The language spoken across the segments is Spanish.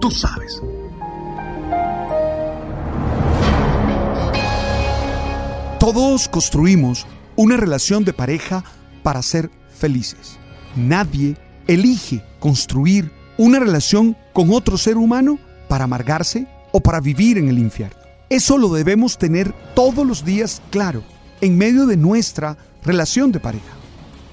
Tú sabes. Todos construimos una relación de pareja para ser felices. Nadie elige construir una relación con otro ser humano para amargarse o para vivir en el infierno. Eso lo debemos tener todos los días claro en medio de nuestra relación de pareja.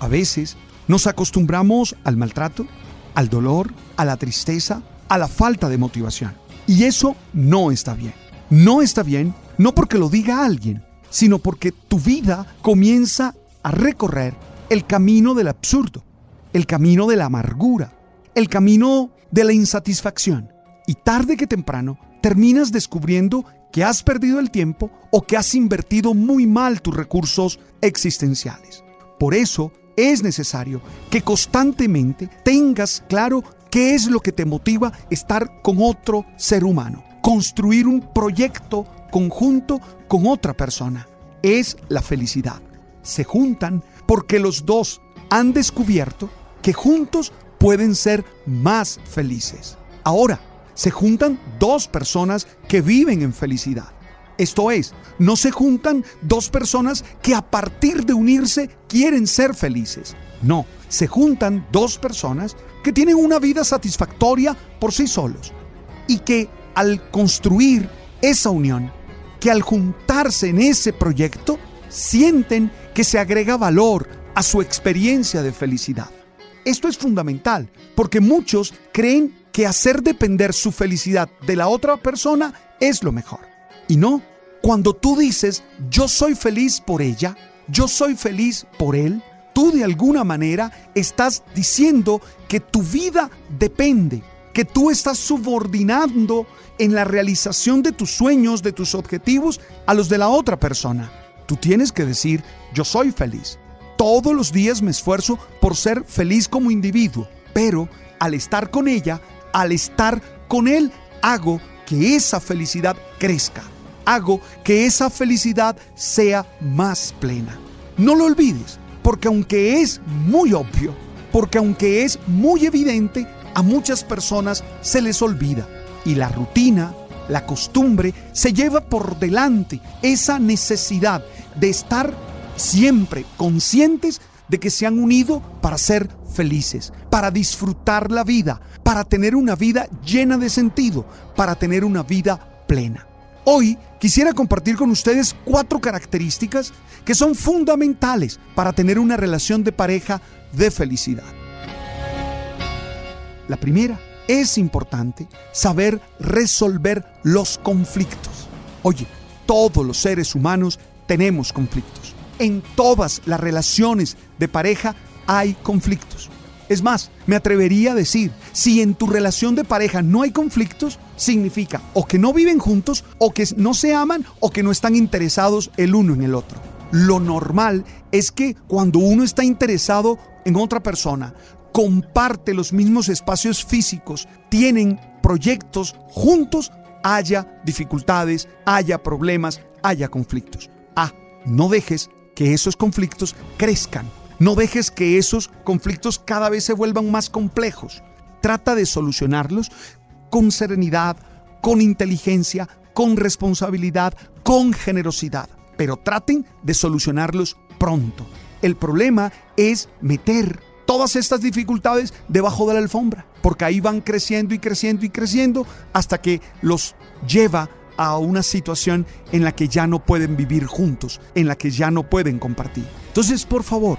A veces nos acostumbramos al maltrato, al dolor, a la tristeza, a la falta de motivación. Y eso no está bien. No está bien no porque lo diga alguien, sino porque tu vida comienza a recorrer el camino del absurdo, el camino de la amargura, el camino de la insatisfacción. Y tarde que temprano terminas descubriendo que has perdido el tiempo o que has invertido muy mal tus recursos existenciales. Por eso es necesario que constantemente tengas claro qué es lo que te motiva estar con otro ser humano, construir un proyecto conjunto con otra persona. Es la felicidad. Se juntan porque los dos han descubierto que juntos pueden ser más felices. Ahora, se juntan dos personas que viven en felicidad. Esto es, no se juntan dos personas que a partir de unirse quieren ser felices. No, se juntan dos personas que tienen una vida satisfactoria por sí solos y que al construir esa unión, que al juntarse en ese proyecto, sienten que se agrega valor a su experiencia de felicidad. Esto es fundamental porque muchos creen que hacer depender su felicidad de la otra persona es lo mejor. Y no, cuando tú dices yo soy feliz por ella, yo soy feliz por él, tú de alguna manera estás diciendo que tu vida depende, que tú estás subordinando en la realización de tus sueños, de tus objetivos, a los de la otra persona. Tú tienes que decir, yo soy feliz. Todos los días me esfuerzo por ser feliz como individuo, pero al estar con ella, al estar con él, hago que esa felicidad crezca. Hago que esa felicidad sea más plena. No lo olvides, porque aunque es muy obvio, porque aunque es muy evidente, a muchas personas se les olvida. Y la rutina, la costumbre, se lleva por delante esa necesidad de estar siempre conscientes de que se han unido para ser felices, para disfrutar la vida, para tener una vida llena de sentido, para tener una vida plena. Hoy quisiera compartir con ustedes cuatro características que son fundamentales para tener una relación de pareja de felicidad. La primera, es importante saber resolver los conflictos. Oye, todos los seres humanos tenemos conflictos. En todas las relaciones de pareja hay conflictos. Es más, me atrevería a decir, si en tu relación de pareja no hay conflictos, significa o que no viven juntos, o que no se aman, o que no están interesados el uno en el otro. Lo normal es que cuando uno está interesado en otra persona, comparte los mismos espacios físicos, tienen proyectos juntos, haya dificultades, haya problemas, haya conflictos. Ah, no dejes que esos conflictos crezcan. No dejes que esos conflictos cada vez se vuelvan más complejos. Trata de solucionarlos con serenidad, con inteligencia, con responsabilidad, con generosidad. Pero traten de solucionarlos pronto. El problema es meter todas estas dificultades debajo de la alfombra, porque ahí van creciendo y creciendo y creciendo hasta que los lleva a una situación en la que ya no pueden vivir juntos, en la que ya no pueden compartir. Entonces, por favor.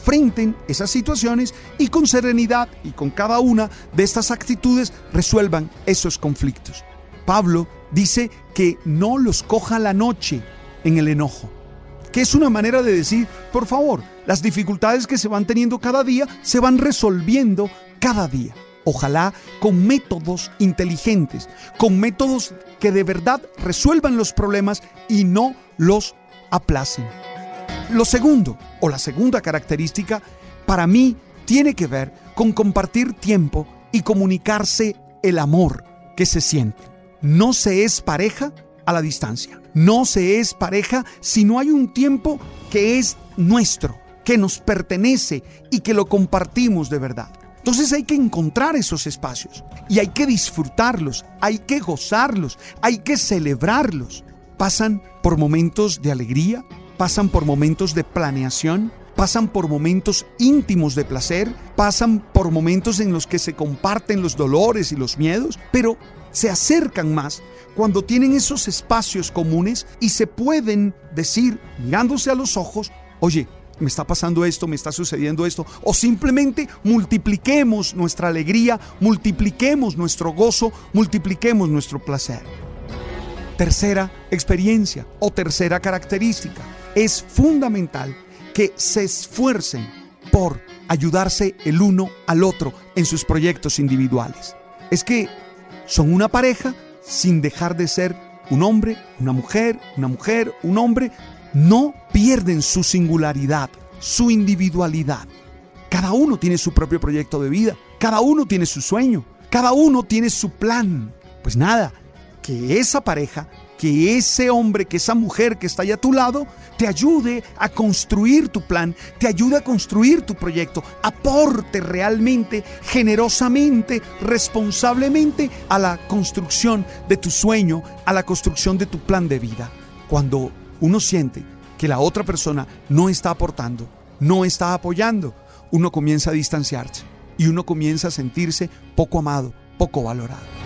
Frenten esas situaciones y con serenidad y con cada una de estas actitudes resuelvan esos conflictos. Pablo dice que no los coja la noche en el enojo, que es una manera de decir, por favor, las dificultades que se van teniendo cada día se van resolviendo cada día. Ojalá con métodos inteligentes, con métodos que de verdad resuelvan los problemas y no los aplacen. Lo segundo, o la segunda característica, para mí tiene que ver con compartir tiempo y comunicarse el amor que se siente. No se es pareja a la distancia. No se es pareja si no hay un tiempo que es nuestro, que nos pertenece y que lo compartimos de verdad. Entonces hay que encontrar esos espacios y hay que disfrutarlos, hay que gozarlos, hay que celebrarlos. Pasan por momentos de alegría, pasan por momentos de planeación, pasan por momentos íntimos de placer, pasan por momentos en los que se comparten los dolores y los miedos, pero se acercan más cuando tienen esos espacios comunes y se pueden decir, mirándose a los ojos, oye, me está pasando esto, me está sucediendo esto, o simplemente multipliquemos nuestra alegría, multipliquemos nuestro gozo, multipliquemos nuestro placer. Tercera experiencia o tercera característica, es fundamental que se esfuercen por ayudarse el uno al otro en sus proyectos individuales. Es que son una pareja sin dejar de ser un hombre, una mujer, una mujer, un hombre, no pierden su singularidad, su individualidad. Cada uno tiene su propio proyecto de vida, cada uno tiene su sueño, cada uno tiene su plan. Pues nada, que esa pareja, que ese hombre, que esa mujer que está ahí a tu lado, te ayude a construir tu plan, te ayude a construir tu proyecto, aporte realmente, generosamente, responsablemente a la construcción de tu sueño, a la construcción de tu plan de vida. Cuando uno siente que la otra persona no está aportando, no está apoyando, uno comienza a distanciarse y uno comienza a sentirse poco amado, poco valorado.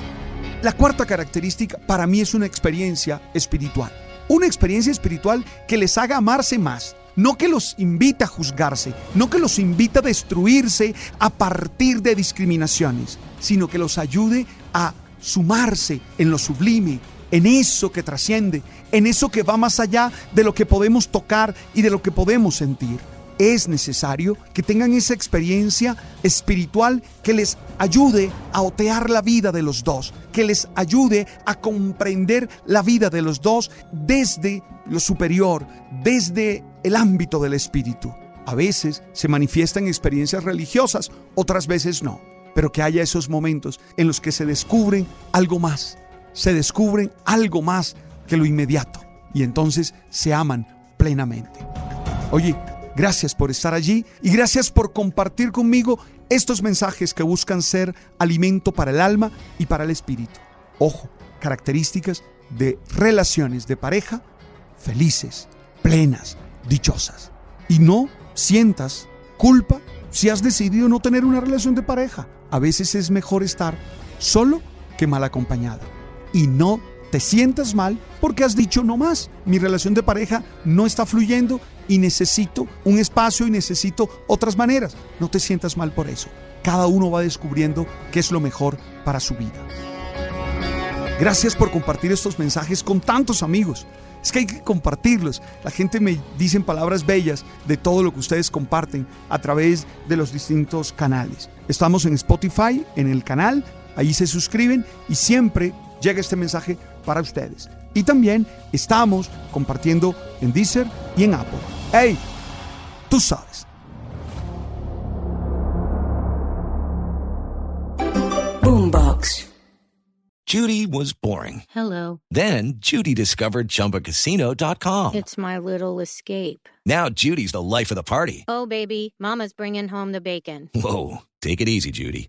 La cuarta característica para mí es una experiencia espiritual. Una experiencia espiritual que les haga amarse más, no que los invita a juzgarse, no que los invita a destruirse a partir de discriminaciones, sino que los ayude a sumarse en lo sublime, en eso que trasciende, en eso que va más allá de lo que podemos tocar y de lo que podemos sentir. Es necesario que tengan esa experiencia espiritual que les ayude a otear la vida de los dos, que les ayude a comprender la vida de los dos desde lo superior, desde el ámbito del espíritu. A veces se manifiestan experiencias religiosas, otras veces no, pero que haya esos momentos en los que se descubren algo más, se descubren algo más que lo inmediato y entonces se aman plenamente. Oye, gracias por estar allí y gracias por compartir conmigo estos mensajes que buscan ser alimento para el alma y para el espíritu. Ojo, características de relaciones de pareja felices, plenas, dichosas. Y no sientas culpa si has decidido no tener una relación de pareja. A veces es mejor estar solo que mal acompañado. Y no te sientas mal porque has dicho no más. Mi relación de pareja no está fluyendo y necesito un espacio y necesito otras maneras. No te sientas mal por eso. Cada uno va descubriendo qué es lo mejor para su vida. Gracias por compartir estos mensajes con tantos amigos. Es que hay que compartirlos. La gente me dice palabras bellas de todo lo que ustedes comparten a través de los distintos canales. Estamos en Spotify, en el canal, ahí se suscriben y siempre llega este mensaje para ustedes. Y también estamos compartiendo en Deezer y en Apple. ¡Hey! Tú sabes. Boombox. Judy was boring. Hello. Then Judy discovered ChumbaCasino.com. It's my little escape. Now Judy's the life of the party. Oh, baby, Mama's bringing home the bacon. Whoa, take it easy, Judy.